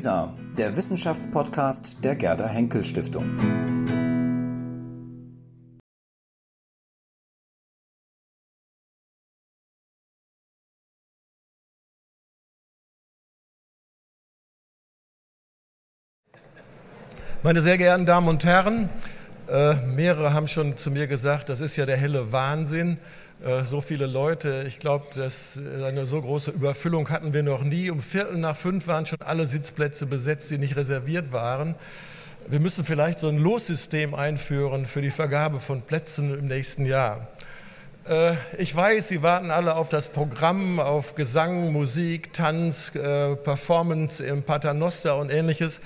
WISA, der Wissenschaftspodcast der Gerda Henkel Stiftung. Meine sehr geehrten Damen und Herren, äh, mehrere haben schon zu mir gesagt, das ist ja der helle Wahnsinn. Äh, so viele Leute, ich glaube, äh, eine so große Überfüllung hatten wir noch nie. Um Viertel nach fünf waren schon alle Sitzplätze besetzt, die nicht reserviert waren. Wir müssen vielleicht so ein Lossystem einführen für die Vergabe von Plätzen im nächsten Jahr. Äh, ich weiß, Sie warten alle auf das Programm, auf Gesang, Musik, Tanz, Performance im Paternoster und ähnliches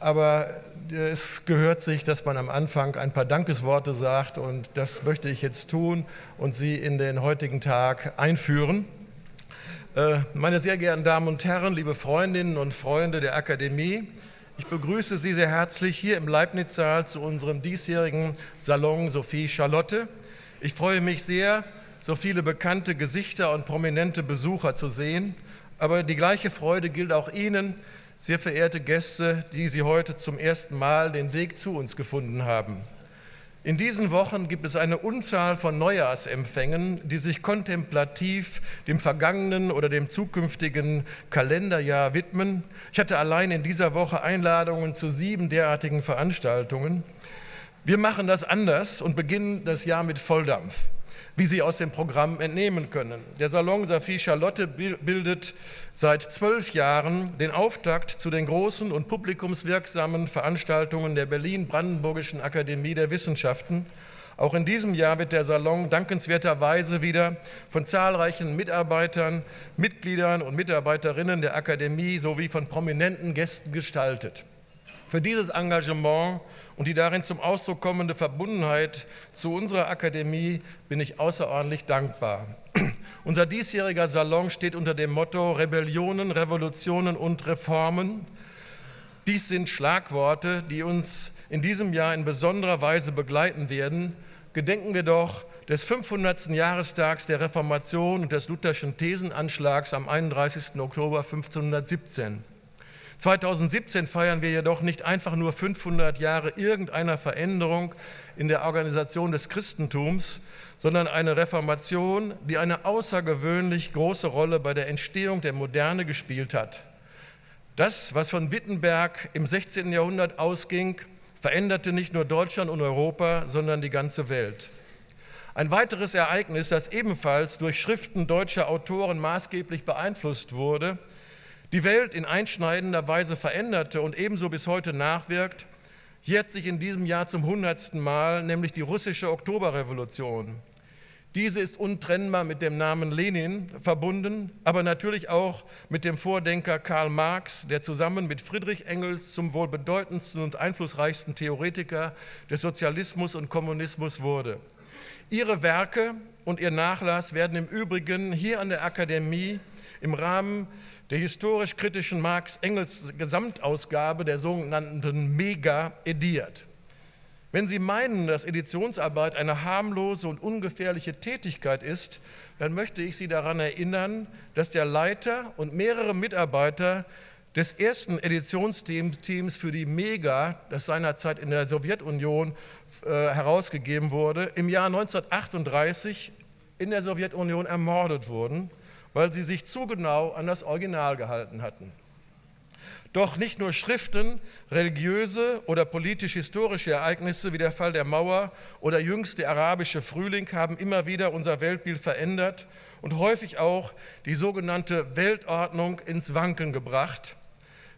aber es gehört sich, dass man am Anfang ein paar Dankesworte sagt und das möchte ich jetzt tun und Sie in den heutigen Tag einführen. Äh, meine sehr geehrten Damen und Herren, liebe Freundinnen und Freunde der Akademie, ich begrüße Sie sehr herzlich hier im Leibniz-Saal zu unserem diesjährigen Salon Sophie Charlotte. Ich freue mich sehr, so viele bekannte Gesichter und prominente Besucher zu sehen, aber die gleiche Freude gilt auch Ihnen, sehr verehrte Gäste, die Sie heute zum ersten Mal den Weg zu uns gefunden haben. In diesen Wochen gibt es eine Unzahl von Neujahrsempfängen, die sich kontemplativ dem vergangenen oder dem zukünftigen Kalenderjahr widmen. Ich hatte allein in dieser Woche Einladungen zu sieben derartigen Veranstaltungen. Wir machen das anders und beginnen das Jahr mit Volldampf wie Sie aus dem Programm entnehmen können. Der Salon Saphie Charlotte bildet seit zwölf Jahren den Auftakt zu den großen und publikumswirksamen Veranstaltungen der Berlin-Brandenburgischen Akademie der Wissenschaften. Auch in diesem Jahr wird der Salon dankenswerterweise wieder von zahlreichen Mitarbeitern, Mitgliedern und Mitarbeiterinnen der Akademie sowie von prominenten Gästen gestaltet. Für dieses Engagement und die darin zum Ausdruck kommende Verbundenheit zu unserer Akademie bin ich außerordentlich dankbar. Unser diesjähriger Salon steht unter dem Motto Rebellionen, Revolutionen und Reformen. Dies sind Schlagworte, die uns in diesem Jahr in besonderer Weise begleiten werden. Gedenken wir doch des 500. Jahrestags der Reformation und des Lutherschen Thesenanschlags am 31. Oktober 1517. 2017 feiern wir jedoch nicht einfach nur 500 Jahre irgendeiner Veränderung in der Organisation des Christentums, sondern eine Reformation, die eine außergewöhnlich große Rolle bei der Entstehung der Moderne gespielt hat. Das, was von Wittenberg im 16. Jahrhundert ausging, veränderte nicht nur Deutschland und Europa, sondern die ganze Welt. Ein weiteres Ereignis, das ebenfalls durch Schriften deutscher Autoren maßgeblich beeinflusst wurde, die Welt in einschneidender Weise veränderte und ebenso bis heute nachwirkt, jährt sich in diesem Jahr zum hundertsten Mal, nämlich die russische Oktoberrevolution. Diese ist untrennbar mit dem Namen Lenin verbunden, aber natürlich auch mit dem Vordenker Karl Marx, der zusammen mit Friedrich Engels zum wohl bedeutendsten und einflussreichsten Theoretiker des Sozialismus und Kommunismus wurde. Ihre Werke und ihr Nachlass werden im Übrigen hier an der Akademie im Rahmen der historisch-kritischen Marx-Engels Gesamtausgabe der sogenannten Mega ediert. Wenn Sie meinen, dass Editionsarbeit eine harmlose und ungefährliche Tätigkeit ist, dann möchte ich Sie daran erinnern, dass der Leiter und mehrere Mitarbeiter des ersten Editionsteams für die Mega, das seinerzeit in der Sowjetunion äh, herausgegeben wurde, im Jahr 1938 in der Sowjetunion ermordet wurden weil sie sich zu genau an das Original gehalten hatten. Doch nicht nur Schriften, religiöse oder politisch-historische Ereignisse wie der Fall der Mauer oder jüngste arabische Frühling haben immer wieder unser Weltbild verändert und häufig auch die sogenannte Weltordnung ins Wanken gebracht.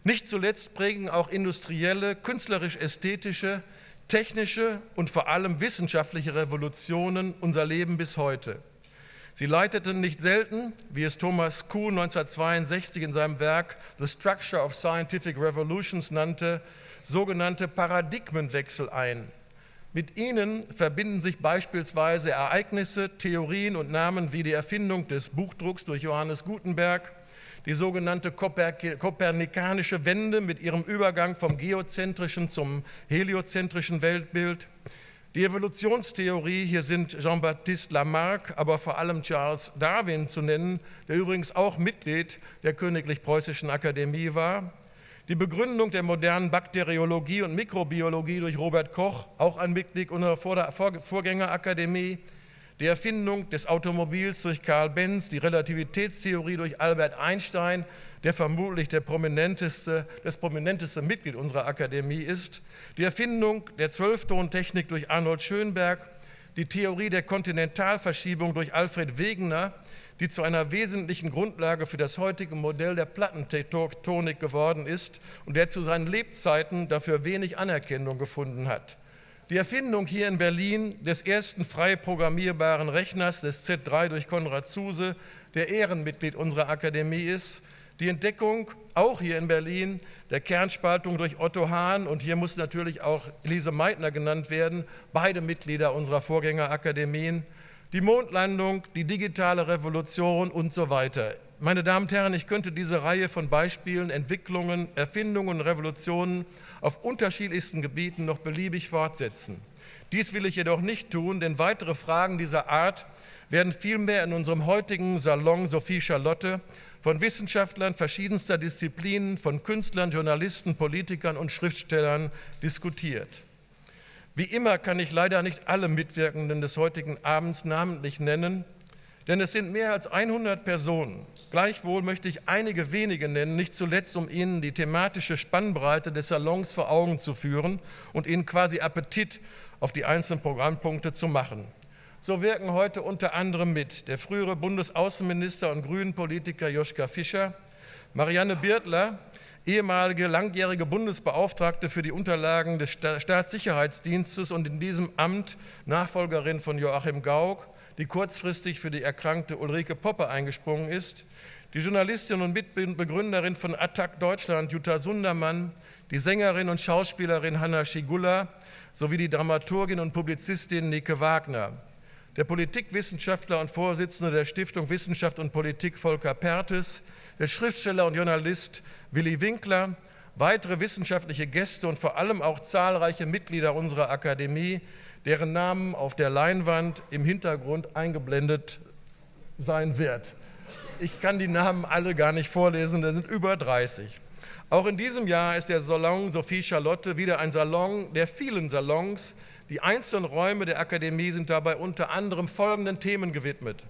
Nicht zuletzt prägen auch industrielle, künstlerisch-ästhetische, technische und vor allem wissenschaftliche Revolutionen unser Leben bis heute. Sie leiteten nicht selten, wie es Thomas Kuhn 1962 in seinem Werk The Structure of Scientific Revolutions nannte, sogenannte Paradigmenwechsel ein. Mit ihnen verbinden sich beispielsweise Ereignisse, Theorien und Namen wie die Erfindung des Buchdrucks durch Johannes Gutenberg, die sogenannte kopernikanische Wende mit ihrem Übergang vom geozentrischen zum heliozentrischen Weltbild, die Evolutionstheorie, hier sind Jean-Baptiste Lamarck, aber vor allem Charles Darwin zu nennen, der übrigens auch Mitglied der Königlich Preußischen Akademie war. Die Begründung der modernen Bakteriologie und Mikrobiologie durch Robert Koch, auch ein Mitglied unserer Vorgängerakademie, die Erfindung des Automobils durch Karl Benz, die Relativitätstheorie durch Albert Einstein, der vermutlich der prominenteste, das prominenteste Mitglied unserer Akademie ist, die Erfindung der Zwölftontechnik durch Arnold Schönberg, die Theorie der Kontinentalverschiebung durch Alfred Wegener, die zu einer wesentlichen Grundlage für das heutige Modell der Plattentektonik geworden ist und der zu seinen Lebzeiten dafür wenig Anerkennung gefunden hat. Die Erfindung hier in Berlin des ersten frei programmierbaren Rechners des Z3 durch Konrad Zuse, der Ehrenmitglied unserer Akademie ist, die Entdeckung, auch hier in Berlin, der Kernspaltung durch Otto Hahn und hier muss natürlich auch Elise Meitner genannt werden, beide Mitglieder unserer Vorgängerakademien, die Mondlandung, die digitale Revolution und so weiter. Meine Damen und Herren, ich könnte diese Reihe von Beispielen, Entwicklungen, Erfindungen und Revolutionen auf unterschiedlichsten Gebieten noch beliebig fortsetzen. Dies will ich jedoch nicht tun, denn weitere Fragen dieser Art werden vielmehr in unserem heutigen Salon Sophie Charlotte von Wissenschaftlern verschiedenster Disziplinen, von Künstlern, Journalisten, Politikern und Schriftstellern diskutiert. Wie immer kann ich leider nicht alle Mitwirkenden des heutigen Abends namentlich nennen, denn es sind mehr als 100 Personen. Gleichwohl möchte ich einige wenige nennen, nicht zuletzt, um Ihnen die thematische Spannbreite des Salons vor Augen zu führen und Ihnen quasi Appetit auf die einzelnen Programmpunkte zu machen. So wirken heute unter anderem mit der frühere Bundesaußenminister und Grünen-Politiker Joschka Fischer, Marianne Birtler, ehemalige langjährige Bundesbeauftragte für die Unterlagen des Staatssicherheitsdienstes und in diesem Amt Nachfolgerin von Joachim Gauck, die kurzfristig für die erkrankte Ulrike Poppe eingesprungen ist, die Journalistin und Mitbegründerin von Attac Deutschland Jutta Sundermann, die Sängerin und Schauspielerin Hanna Schigula sowie die Dramaturgin und Publizistin Nike Wagner, der Politikwissenschaftler und Vorsitzende der Stiftung Wissenschaft und Politik Volker Pertes, der Schriftsteller und Journalist Willi Winkler, weitere wissenschaftliche Gäste und vor allem auch zahlreiche Mitglieder unserer Akademie, deren Namen auf der Leinwand im Hintergrund eingeblendet sein wird. Ich kann die Namen alle gar nicht vorlesen, da sind über 30. Auch in diesem Jahr ist der Salon Sophie Charlotte wieder ein Salon der vielen Salons. Die einzelnen Räume der Akademie sind dabei unter anderem folgenden Themen gewidmet.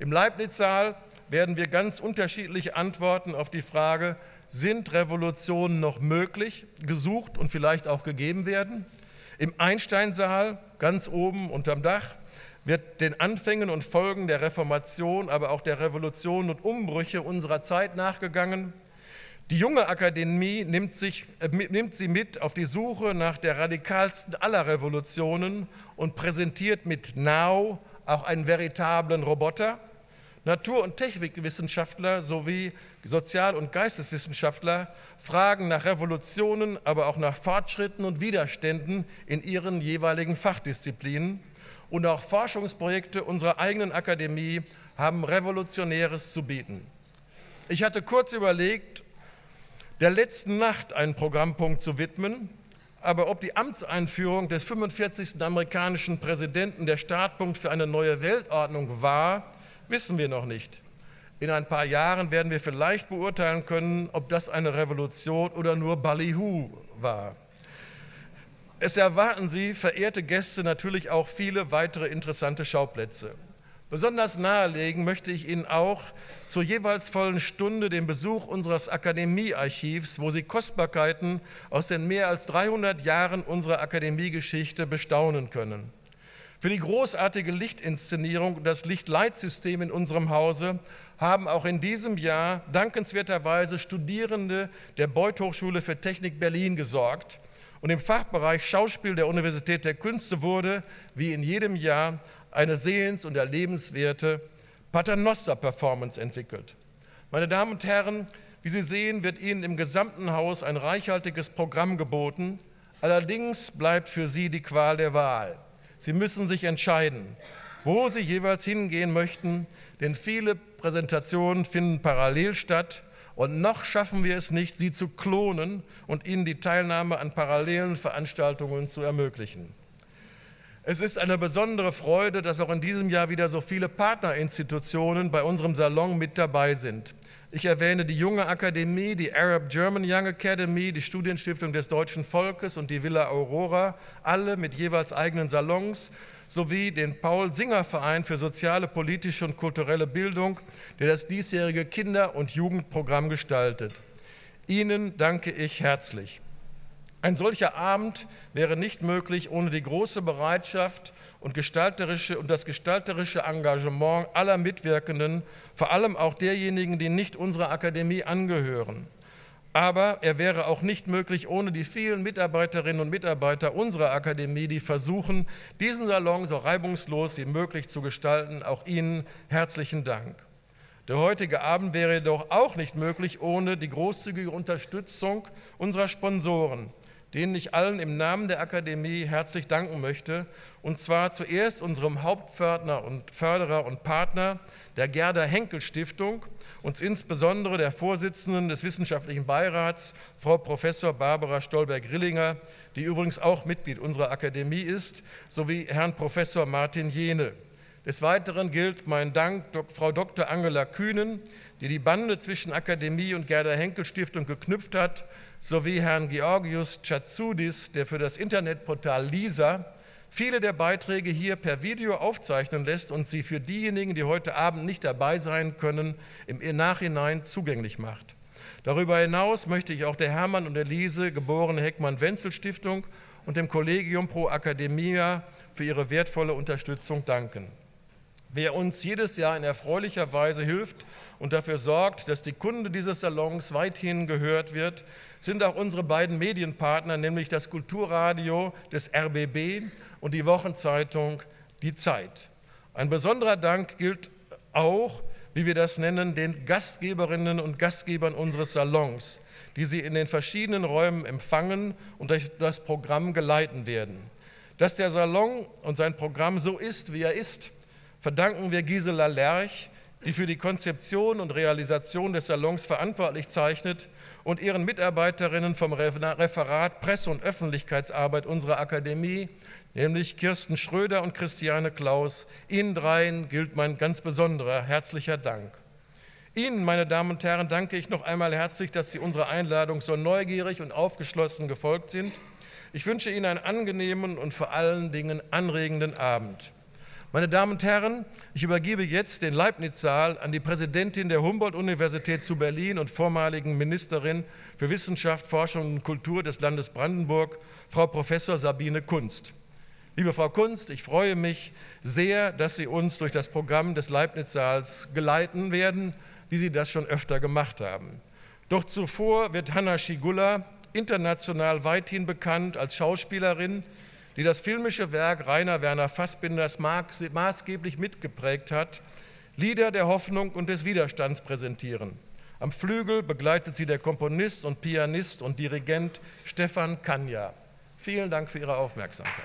Im Leibniz-Saal werden wir ganz unterschiedliche Antworten auf die Frage, sind Revolutionen noch möglich, gesucht und vielleicht auch gegeben werden. Im Einsteinsaal, ganz oben unterm Dach, wird den Anfängen und Folgen der Reformation, aber auch der Revolution und Umbrüche unserer Zeit nachgegangen. Die junge Akademie nimmt, sich, äh, nimmt sie mit auf die Suche nach der radikalsten aller Revolutionen und präsentiert mit Now auch einen veritablen Roboter. Natur- und Technikwissenschaftler sowie Sozial- und Geisteswissenschaftler fragen nach Revolutionen, aber auch nach Fortschritten und Widerständen in ihren jeweiligen Fachdisziplinen. Und auch Forschungsprojekte unserer eigenen Akademie haben Revolutionäres zu bieten. Ich hatte kurz überlegt, der letzten Nacht einen Programmpunkt zu widmen, aber ob die Amtseinführung des 45. amerikanischen Präsidenten der Startpunkt für eine neue Weltordnung war, wissen wir noch nicht. In ein paar Jahren werden wir vielleicht beurteilen können, ob das eine Revolution oder nur Ballyhoo war. Es erwarten Sie, verehrte Gäste, natürlich auch viele weitere interessante Schauplätze. Besonders nahelegen möchte ich Ihnen auch zur jeweils vollen Stunde den Besuch unseres Akademiearchivs, wo Sie Kostbarkeiten aus den mehr als 300 Jahren unserer Akademiegeschichte bestaunen können. Für die großartige Lichtinszenierung und das Lichtleitsystem in unserem Hause haben auch in diesem Jahr dankenswerterweise Studierende der Beuth Hochschule für Technik Berlin gesorgt. Und im Fachbereich Schauspiel der Universität der Künste wurde, wie in jedem Jahr, eine sehens- und erlebenswerte Paternoster-Performance entwickelt. Meine Damen und Herren, wie Sie sehen, wird Ihnen im gesamten Haus ein reichhaltiges Programm geboten. Allerdings bleibt für Sie die Qual der Wahl. Sie müssen sich entscheiden, wo Sie jeweils hingehen möchten, denn viele Präsentationen finden parallel statt und noch schaffen wir es nicht, sie zu klonen und Ihnen die Teilnahme an parallelen Veranstaltungen zu ermöglichen. Es ist eine besondere Freude, dass auch in diesem Jahr wieder so viele Partnerinstitutionen bei unserem Salon mit dabei sind. Ich erwähne die Junge Akademie, die Arab German Young Academy, die Studienstiftung des deutschen Volkes und die Villa Aurora, alle mit jeweils eigenen Salons, sowie den Paul-Singer-Verein für soziale, politische und kulturelle Bildung, der das diesjährige Kinder- und Jugendprogramm gestaltet. Ihnen danke ich herzlich. Ein solcher Abend wäre nicht möglich ohne die große Bereitschaft und, gestalterische, und das gestalterische Engagement aller Mitwirkenden, vor allem auch derjenigen, die nicht unserer Akademie angehören. Aber er wäre auch nicht möglich ohne die vielen Mitarbeiterinnen und Mitarbeiter unserer Akademie, die versuchen, diesen Salon so reibungslos wie möglich zu gestalten. Auch Ihnen herzlichen Dank. Der heutige Abend wäre jedoch auch nicht möglich ohne die großzügige Unterstützung unserer Sponsoren denen ich allen im Namen der Akademie herzlich danken möchte. Und zwar zuerst unserem Hauptförderer und Förderer und Partner, der Gerda Henkel Stiftung, und insbesondere der Vorsitzenden des Wissenschaftlichen Beirats, Frau Professor Barbara Stolberg-Rillinger, die übrigens auch Mitglied unserer Akademie ist, sowie Herrn Professor Martin Jene. Des Weiteren gilt mein Dank Frau Dr. Angela Kühnen, die die Bande zwischen Akademie und Gerda Henkel Stiftung geknüpft hat sowie Herrn Georgius Chatsoudis, der für das Internetportal LISA viele der Beiträge hier per Video aufzeichnen lässt und sie für diejenigen, die heute Abend nicht dabei sein können, im Nachhinein zugänglich macht. Darüber hinaus möchte ich auch der Hermann und Elise geborene Heckmann-Wenzel-Stiftung und dem Collegium Pro Academia für ihre wertvolle Unterstützung danken. Wer uns jedes Jahr in erfreulicher Weise hilft und dafür sorgt, dass die Kunde dieses Salons weithin gehört wird, sind auch unsere beiden Medienpartner, nämlich das Kulturradio des RBB und die Wochenzeitung Die Zeit. Ein besonderer Dank gilt auch, wie wir das nennen, den Gastgeberinnen und Gastgebern unseres Salons, die sie in den verschiedenen Räumen empfangen und durch das Programm geleiten werden. Dass der Salon und sein Programm so ist, wie er ist, verdanken wir Gisela Lerch, die für die Konzeption und Realisation des Salons verantwortlich zeichnet und ihren Mitarbeiterinnen vom Referat Presse- und Öffentlichkeitsarbeit unserer Akademie, nämlich Kirsten Schröder und Christiane Klaus. Ihnen dreien gilt mein ganz besonderer herzlicher Dank. Ihnen, meine Damen und Herren, danke ich noch einmal herzlich, dass Sie unserer Einladung so neugierig und aufgeschlossen gefolgt sind. Ich wünsche Ihnen einen angenehmen und vor allen Dingen anregenden Abend. Meine Damen und Herren, ich übergebe jetzt den Leibniz-Saal an die Präsidentin der Humboldt-Universität zu Berlin und vormaligen Ministerin für Wissenschaft, Forschung und Kultur des Landes Brandenburg, Frau Professor Sabine Kunst. Liebe Frau Kunst, ich freue mich sehr, dass Sie uns durch das Programm des Leibniz-Saals geleiten werden, wie Sie das schon öfter gemacht haben. Doch zuvor wird Hanna Schigulla, international weithin bekannt als Schauspielerin, die das filmische Werk Rainer Werner Fassbinders maßgeblich mitgeprägt hat, Lieder der Hoffnung und des Widerstands präsentieren. Am Flügel begleitet sie der Komponist und Pianist und Dirigent Stefan Kanja. Vielen Dank für Ihre Aufmerksamkeit.